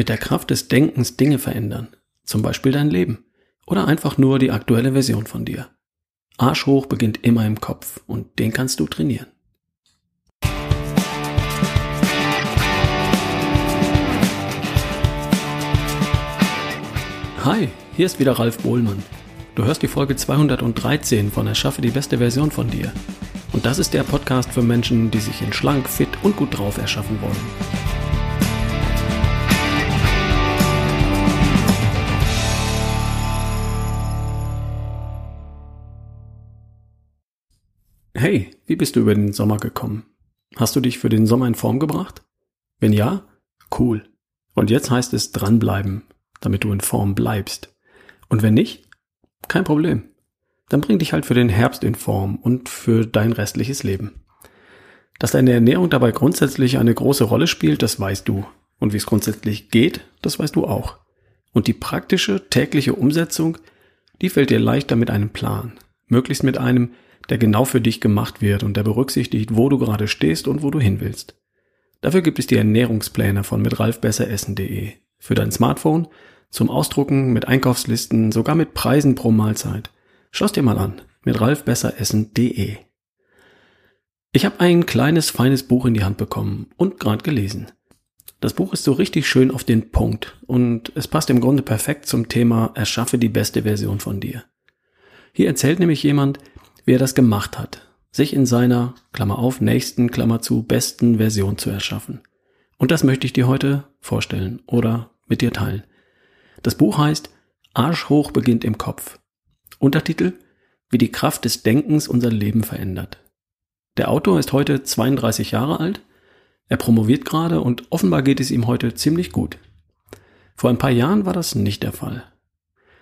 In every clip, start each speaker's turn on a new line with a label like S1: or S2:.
S1: Mit der Kraft des Denkens Dinge verändern, zum Beispiel dein Leben oder einfach nur die aktuelle Version von dir. Arsch hoch beginnt immer im Kopf und den kannst du trainieren. Hi, hier ist wieder Ralf Bohlmann. Du hörst die Folge 213 von Erschaffe die beste Version von dir. Und das ist der Podcast für Menschen, die sich in schlank, fit und gut drauf erschaffen wollen. Hey, wie bist du über den Sommer gekommen? Hast du dich für den Sommer in Form gebracht? Wenn ja, cool. Und jetzt heißt es dranbleiben, damit du in Form bleibst. Und wenn nicht, kein Problem. Dann bring dich halt für den Herbst in Form und für dein restliches Leben. Dass deine Ernährung dabei grundsätzlich eine große Rolle spielt, das weißt du. Und wie es grundsätzlich geht, das weißt du auch. Und die praktische tägliche Umsetzung, die fällt dir leichter mit einem Plan. Möglichst mit einem, der genau für dich gemacht wird und der berücksichtigt, wo du gerade stehst und wo du hin willst. Dafür gibt es die Ernährungspläne von mitralfbesseressen.de für dein Smartphone, zum Ausdrucken, mit Einkaufslisten, sogar mit Preisen pro Mahlzeit. Schau's dir mal an, mit ralfbesseressen.de. Ich habe ein kleines, feines Buch in die Hand bekommen und gerade gelesen. Das Buch ist so richtig schön auf den Punkt und es passt im Grunde perfekt zum Thema Erschaffe die beste Version von dir. Hier erzählt nämlich jemand, wie er das gemacht hat, sich in seiner, Klammer auf, nächsten, Klammer zu, besten Version zu erschaffen. Und das möchte ich dir heute vorstellen oder mit dir teilen. Das Buch heißt Arsch hoch beginnt im Kopf. Untertitel Wie die Kraft des Denkens unser Leben verändert. Der Autor ist heute 32 Jahre alt, er promoviert gerade und offenbar geht es ihm heute ziemlich gut. Vor ein paar Jahren war das nicht der Fall.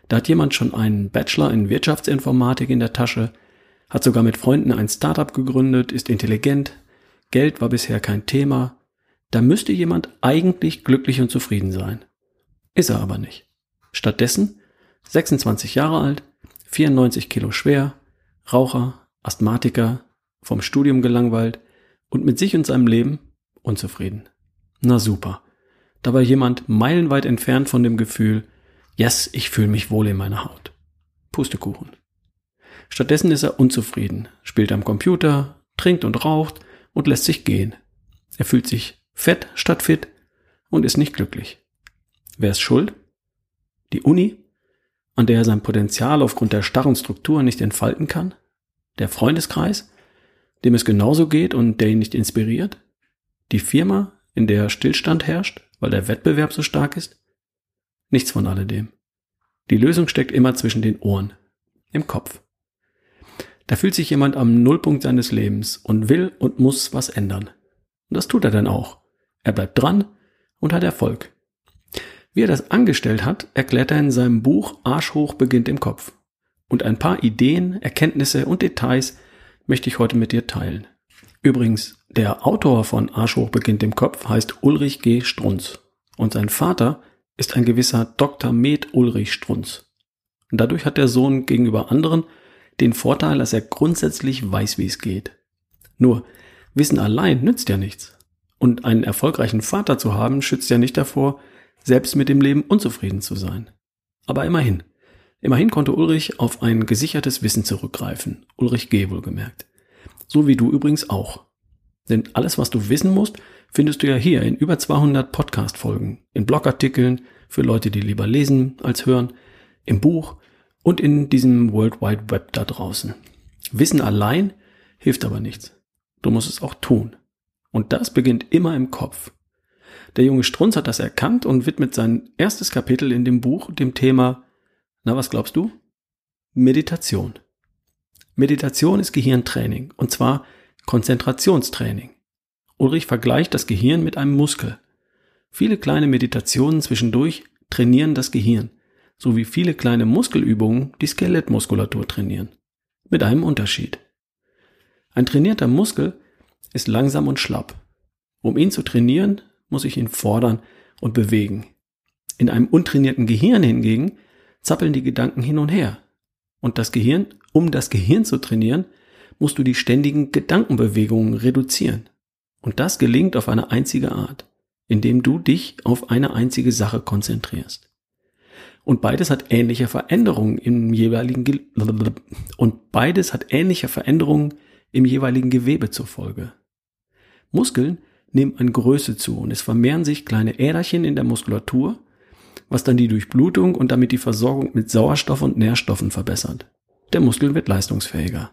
S1: Da hat jemand schon einen Bachelor in Wirtschaftsinformatik in der Tasche, hat sogar mit Freunden ein Startup gegründet, ist intelligent, Geld war bisher kein Thema. Da müsste jemand eigentlich glücklich und zufrieden sein. Ist er aber nicht. Stattdessen 26 Jahre alt, 94 Kilo schwer, Raucher, Asthmatiker, vom Studium gelangweilt und mit sich und seinem Leben unzufrieden. Na super. Da war jemand meilenweit entfernt von dem Gefühl, yes, ich fühle mich wohl in meiner Haut. Pustekuchen. Stattdessen ist er unzufrieden, spielt am Computer, trinkt und raucht und lässt sich gehen. Er fühlt sich fett statt fit und ist nicht glücklich. Wer ist schuld? Die Uni, an der er sein Potenzial aufgrund der starren Struktur nicht entfalten kann? Der Freundeskreis, dem es genauso geht und der ihn nicht inspiriert? Die Firma, in der Stillstand herrscht, weil der Wettbewerb so stark ist? Nichts von alledem. Die Lösung steckt immer zwischen den Ohren, im Kopf. Da fühlt sich jemand am Nullpunkt seines Lebens und will und muss was ändern. Und das tut er dann auch. Er bleibt dran und hat Erfolg. Wie er das angestellt hat, erklärt er in seinem Buch Arsch hoch beginnt im Kopf. Und ein paar Ideen, Erkenntnisse und Details möchte ich heute mit dir teilen. Übrigens, der Autor von Arsch hoch beginnt im Kopf heißt Ulrich G. Strunz. Und sein Vater ist ein gewisser Dr. Med Ulrich Strunz. Und dadurch hat der Sohn gegenüber anderen den Vorteil, dass er grundsätzlich weiß, wie es geht. Nur, Wissen allein nützt ja nichts. Und einen erfolgreichen Vater zu haben, schützt ja nicht davor, selbst mit dem Leben unzufrieden zu sein. Aber immerhin. Immerhin konnte Ulrich auf ein gesichertes Wissen zurückgreifen. Ulrich G. wohlgemerkt. So wie du übrigens auch. Denn alles, was du wissen musst, findest du ja hier in über 200 Podcast-Folgen, in Blogartikeln für Leute, die lieber lesen als hören, im Buch, und in diesem World Wide Web da draußen. Wissen allein hilft aber nichts. Du musst es auch tun. Und das beginnt immer im Kopf. Der junge Strunz hat das erkannt und widmet sein erstes Kapitel in dem Buch dem Thema, na was glaubst du? Meditation. Meditation ist Gehirntraining und zwar Konzentrationstraining. Ulrich vergleicht das Gehirn mit einem Muskel. Viele kleine Meditationen zwischendurch trainieren das Gehirn sowie viele kleine Muskelübungen die Skelettmuskulatur trainieren. Mit einem Unterschied. Ein trainierter Muskel ist langsam und schlapp. Um ihn zu trainieren, muss ich ihn fordern und bewegen. In einem untrainierten Gehirn hingegen zappeln die Gedanken hin und her. Und das Gehirn, um das Gehirn zu trainieren, musst du die ständigen Gedankenbewegungen reduzieren. Und das gelingt auf eine einzige Art, indem du dich auf eine einzige Sache konzentrierst. Und beides hat ähnliche Veränderungen im jeweiligen Ge und beides hat ähnliche Veränderungen im jeweiligen Gewebe zur Folge. Muskeln nehmen an Größe zu und es vermehren sich kleine Äderchen in der Muskulatur, was dann die Durchblutung und damit die Versorgung mit Sauerstoff und Nährstoffen verbessert. Der Muskel wird leistungsfähiger.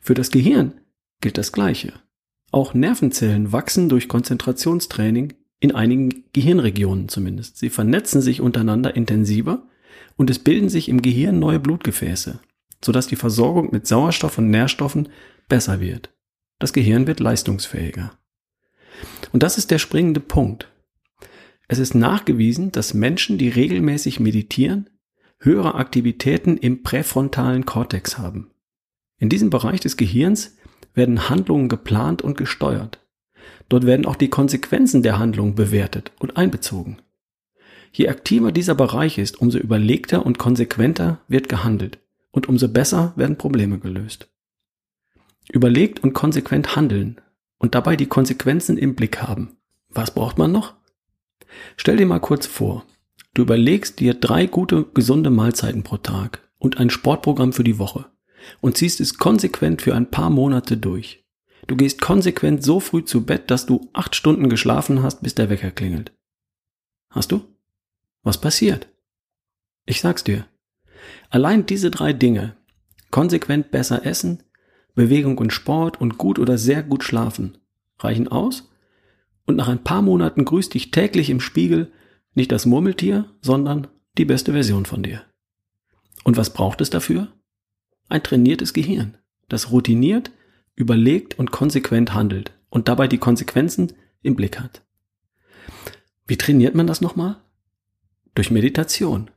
S1: Für das Gehirn gilt das Gleiche. Auch Nervenzellen wachsen durch Konzentrationstraining in einigen Gehirnregionen zumindest. Sie vernetzen sich untereinander intensiver und es bilden sich im Gehirn neue Blutgefäße, sodass die Versorgung mit Sauerstoff und Nährstoffen besser wird. Das Gehirn wird leistungsfähiger. Und das ist der springende Punkt. Es ist nachgewiesen, dass Menschen, die regelmäßig meditieren, höhere Aktivitäten im präfrontalen Kortex haben. In diesem Bereich des Gehirns werden Handlungen geplant und gesteuert. Dort werden auch die Konsequenzen der Handlung bewertet und einbezogen. Je aktiver dieser Bereich ist, umso überlegter und konsequenter wird gehandelt und umso besser werden Probleme gelöst. Überlegt und konsequent handeln und dabei die Konsequenzen im Blick haben. Was braucht man noch? Stell dir mal kurz vor, du überlegst dir drei gute, gesunde Mahlzeiten pro Tag und ein Sportprogramm für die Woche und ziehst es konsequent für ein paar Monate durch. Du gehst konsequent so früh zu Bett, dass du acht Stunden geschlafen hast, bis der Wecker klingelt. Hast du? Was passiert? Ich sag's dir. Allein diese drei Dinge, konsequent besser essen, Bewegung und Sport und gut oder sehr gut schlafen, reichen aus, und nach ein paar Monaten grüßt dich täglich im Spiegel nicht das Murmeltier, sondern die beste Version von dir. Und was braucht es dafür? Ein trainiertes Gehirn, das routiniert, überlegt und konsequent handelt und dabei die Konsequenzen im Blick hat. Wie trainiert man das nochmal? Durch Meditation.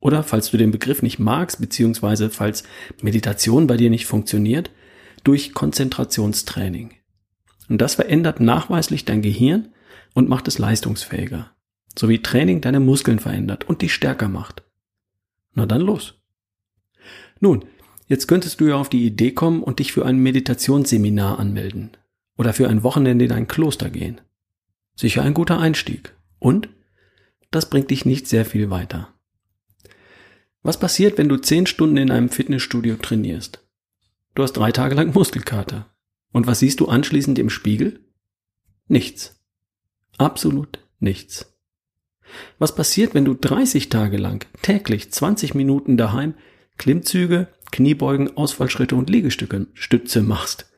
S1: Oder falls du den Begriff nicht magst, beziehungsweise falls Meditation bei dir nicht funktioniert, durch Konzentrationstraining. Und das verändert nachweislich dein Gehirn und macht es leistungsfähiger. So wie Training deine Muskeln verändert und dich stärker macht. Na dann los. Nun, jetzt könntest du ja auf die Idee kommen und dich für ein Meditationsseminar anmelden. Oder für ein Wochenende in ein Kloster gehen. Sicher ein guter Einstieg. Und das bringt dich nicht sehr viel weiter. Was passiert, wenn du zehn Stunden in einem Fitnessstudio trainierst? Du hast drei Tage lang Muskelkater. Und was siehst du anschließend im Spiegel? Nichts. Absolut nichts. Was passiert, wenn du 30 Tage lang täglich 20 Minuten daheim Klimmzüge, Kniebeugen, Ausfallschritte und Liegestütze machst?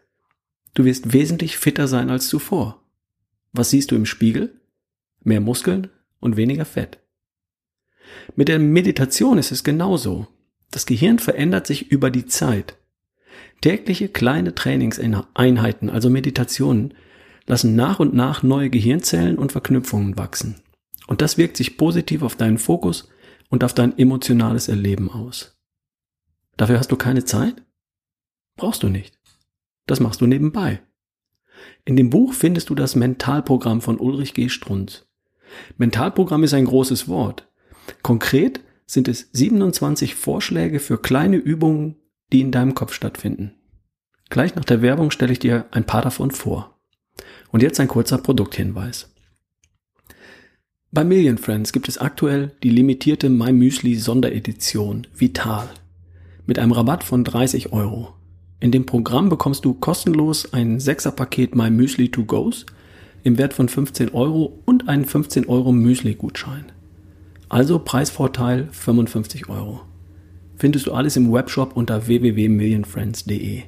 S1: Du wirst wesentlich fitter sein als zuvor. Was siehst du im Spiegel? Mehr Muskeln und weniger Fett. Mit der Meditation ist es genauso. Das Gehirn verändert sich über die Zeit. Tägliche kleine Trainingseinheiten, also Meditationen, lassen nach und nach neue Gehirnzellen und Verknüpfungen wachsen. Und das wirkt sich positiv auf deinen Fokus und auf dein emotionales Erleben aus. Dafür hast du keine Zeit? Brauchst du nicht. Das machst du nebenbei. In dem Buch findest du das Mentalprogramm von Ulrich G. Strunz. Mentalprogramm ist ein großes Wort. Konkret sind es 27 Vorschläge für kleine Übungen, die in deinem Kopf stattfinden. Gleich nach der Werbung stelle ich dir ein paar davon vor. Und jetzt ein kurzer Produkthinweis. Bei Million Friends gibt es aktuell die limitierte My Müsli Sonderedition Vital mit einem Rabatt von 30 Euro. In dem Programm bekommst du kostenlos ein 6er Paket My Müsli to Goes im Wert von 15 Euro und einen 15 Euro Müsli Gutschein. Also Preisvorteil 55 Euro. Findest du alles im Webshop unter www.millionfriends.de.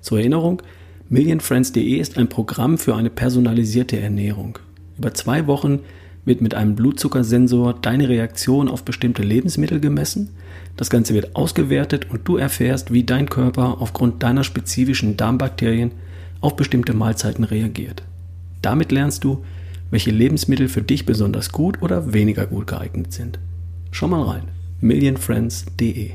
S1: Zur Erinnerung, millionfriends.de ist ein Programm für eine personalisierte Ernährung. Über zwei Wochen wird mit einem Blutzuckersensor deine Reaktion auf bestimmte Lebensmittel gemessen. Das Ganze wird ausgewertet und du erfährst, wie dein Körper aufgrund deiner spezifischen Darmbakterien auf bestimmte Mahlzeiten reagiert. Damit lernst du, welche Lebensmittel für dich besonders gut oder weniger gut geeignet sind. Schau mal rein. millionfriends.de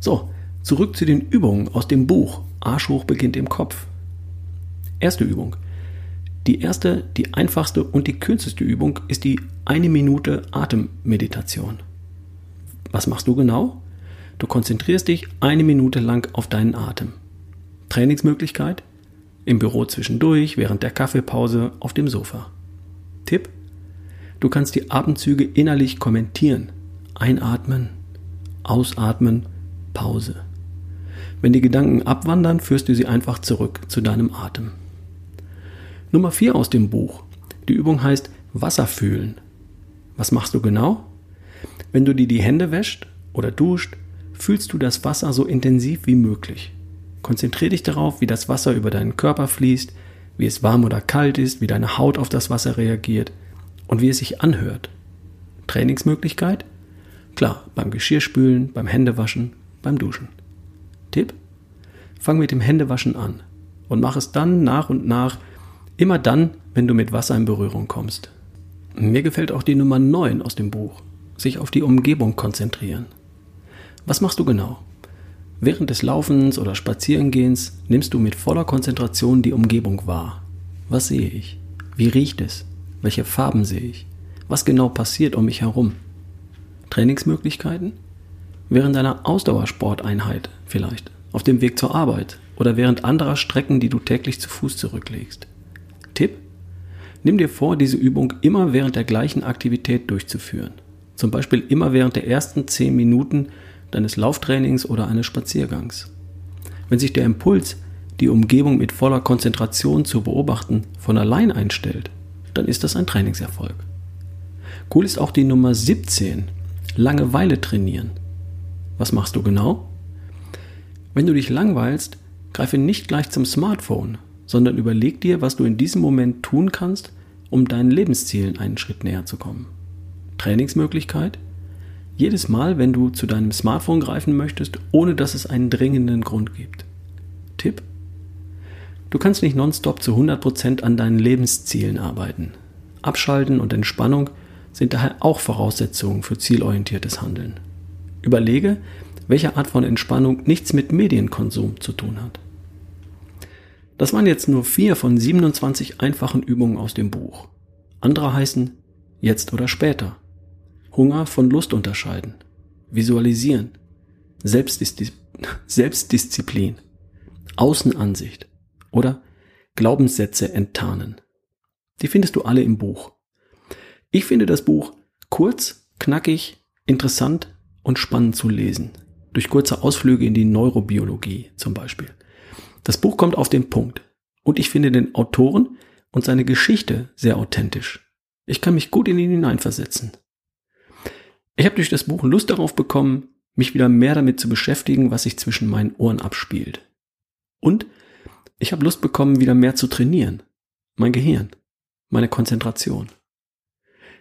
S1: So, zurück zu den Übungen aus dem Buch Arsch hoch beginnt im Kopf. Erste Übung. Die erste, die einfachste und die kürzeste Übung ist die eine Minute Atemmeditation. Was machst du genau? Du konzentrierst dich eine Minute lang auf deinen Atem. Trainingsmöglichkeit? im Büro zwischendurch, während der Kaffeepause, auf dem Sofa. Tipp? Du kannst die Atemzüge innerlich kommentieren. Einatmen, ausatmen, Pause. Wenn die Gedanken abwandern, führst du sie einfach zurück zu deinem Atem. Nummer 4 aus dem Buch. Die Übung heißt Wasser fühlen. Was machst du genau? Wenn du dir die Hände wäscht oder duscht, fühlst du das Wasser so intensiv wie möglich. Konzentriere dich darauf, wie das Wasser über deinen Körper fließt, wie es warm oder kalt ist, wie deine Haut auf das Wasser reagiert und wie es sich anhört. Trainingsmöglichkeit? Klar, beim Geschirrspülen, beim Händewaschen, beim Duschen. Tipp? Fang mit dem Händewaschen an und mach es dann nach und nach, immer dann, wenn du mit Wasser in Berührung kommst. Mir gefällt auch die Nummer 9 aus dem Buch, sich auf die Umgebung konzentrieren. Was machst du genau? Während des Laufens oder Spazierengehens nimmst du mit voller Konzentration die Umgebung wahr. Was sehe ich? Wie riecht es? Welche Farben sehe ich? Was genau passiert um mich herum? Trainingsmöglichkeiten? Während einer Ausdauersporteinheit vielleicht, auf dem Weg zur Arbeit oder während anderer Strecken, die du täglich zu Fuß zurücklegst. Nimm dir vor, diese Übung immer während der gleichen Aktivität durchzuführen. Zum Beispiel immer während der ersten 10 Minuten deines Lauftrainings oder eines Spaziergangs. Wenn sich der Impuls, die Umgebung mit voller Konzentration zu beobachten, von allein einstellt, dann ist das ein Trainingserfolg. Cool ist auch die Nummer 17, Langeweile trainieren. Was machst du genau? Wenn du dich langweilst, greife nicht gleich zum Smartphone, sondern überleg dir, was du in diesem Moment tun kannst, um deinen Lebenszielen einen Schritt näher zu kommen. Trainingsmöglichkeit? Jedes Mal, wenn du zu deinem Smartphone greifen möchtest, ohne dass es einen dringenden Grund gibt. Tipp? Du kannst nicht nonstop zu 100% an deinen Lebenszielen arbeiten. Abschalten und Entspannung sind daher auch Voraussetzungen für zielorientiertes Handeln. Überlege, welche Art von Entspannung nichts mit Medienkonsum zu tun hat. Das waren jetzt nur vier von 27 einfachen Übungen aus dem Buch. Andere heißen jetzt oder später. Hunger von Lust unterscheiden, visualisieren, Selbstdiszi Selbstdisziplin, Außenansicht oder Glaubenssätze enttarnen. Die findest du alle im Buch. Ich finde das Buch kurz, knackig, interessant und spannend zu lesen. Durch kurze Ausflüge in die Neurobiologie zum Beispiel. Das Buch kommt auf den Punkt. Und ich finde den Autoren und seine Geschichte sehr authentisch. Ich kann mich gut in ihn hineinversetzen. Ich habe durch das Buch Lust darauf bekommen, mich wieder mehr damit zu beschäftigen, was sich zwischen meinen Ohren abspielt. Und ich habe Lust bekommen, wieder mehr zu trainieren. Mein Gehirn, meine Konzentration.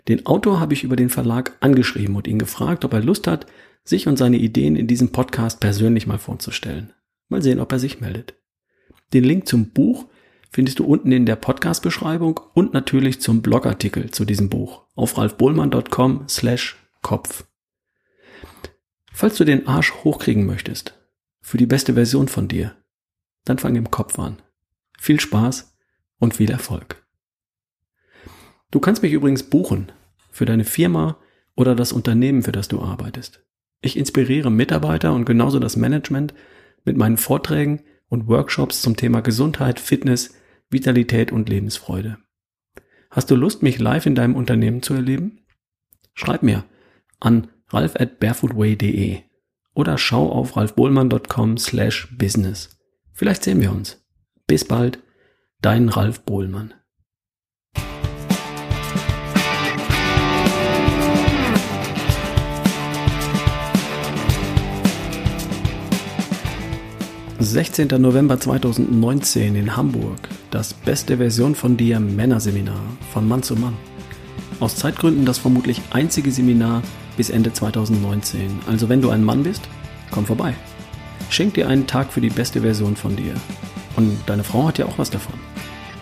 S1: Den Autor habe ich über den Verlag angeschrieben und ihn gefragt, ob er Lust hat, sich und seine Ideen in diesem Podcast persönlich mal vorzustellen. Mal sehen, ob er sich meldet. Den Link zum Buch findest du unten in der Podcast-Beschreibung und natürlich zum Blogartikel zu diesem Buch auf ralfbohlmann.com slash Kopf. Falls du den Arsch hochkriegen möchtest, für die beste Version von dir, dann fang im Kopf an. Viel Spaß und viel Erfolg. Du kannst mich übrigens buchen für deine Firma oder das Unternehmen, für das du arbeitest. Ich inspiriere Mitarbeiter und genauso das Management mit meinen Vorträgen und Workshops zum Thema Gesundheit, Fitness, Vitalität und Lebensfreude. Hast du Lust, mich live in deinem Unternehmen zu erleben? Schreib mir an ralf at barefootway.de oder schau auf ralfbohlmann.com slash business. Vielleicht sehen wir uns. Bis bald, dein Ralf Bohlmann. Sechzehnter November 2019 in Hamburg. Das beste Version von dir Männerseminar von Mann zu Mann. Aus Zeitgründen das vermutlich einzige Seminar bis Ende 2019. Also wenn du ein Mann bist, komm vorbei. Schenk dir einen Tag für die beste Version von dir. Und deine Frau hat ja auch was davon.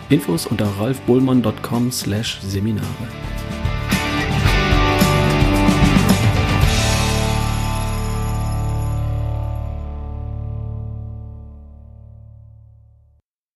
S1: Infos unter ralfbohlmann.com slash Seminare.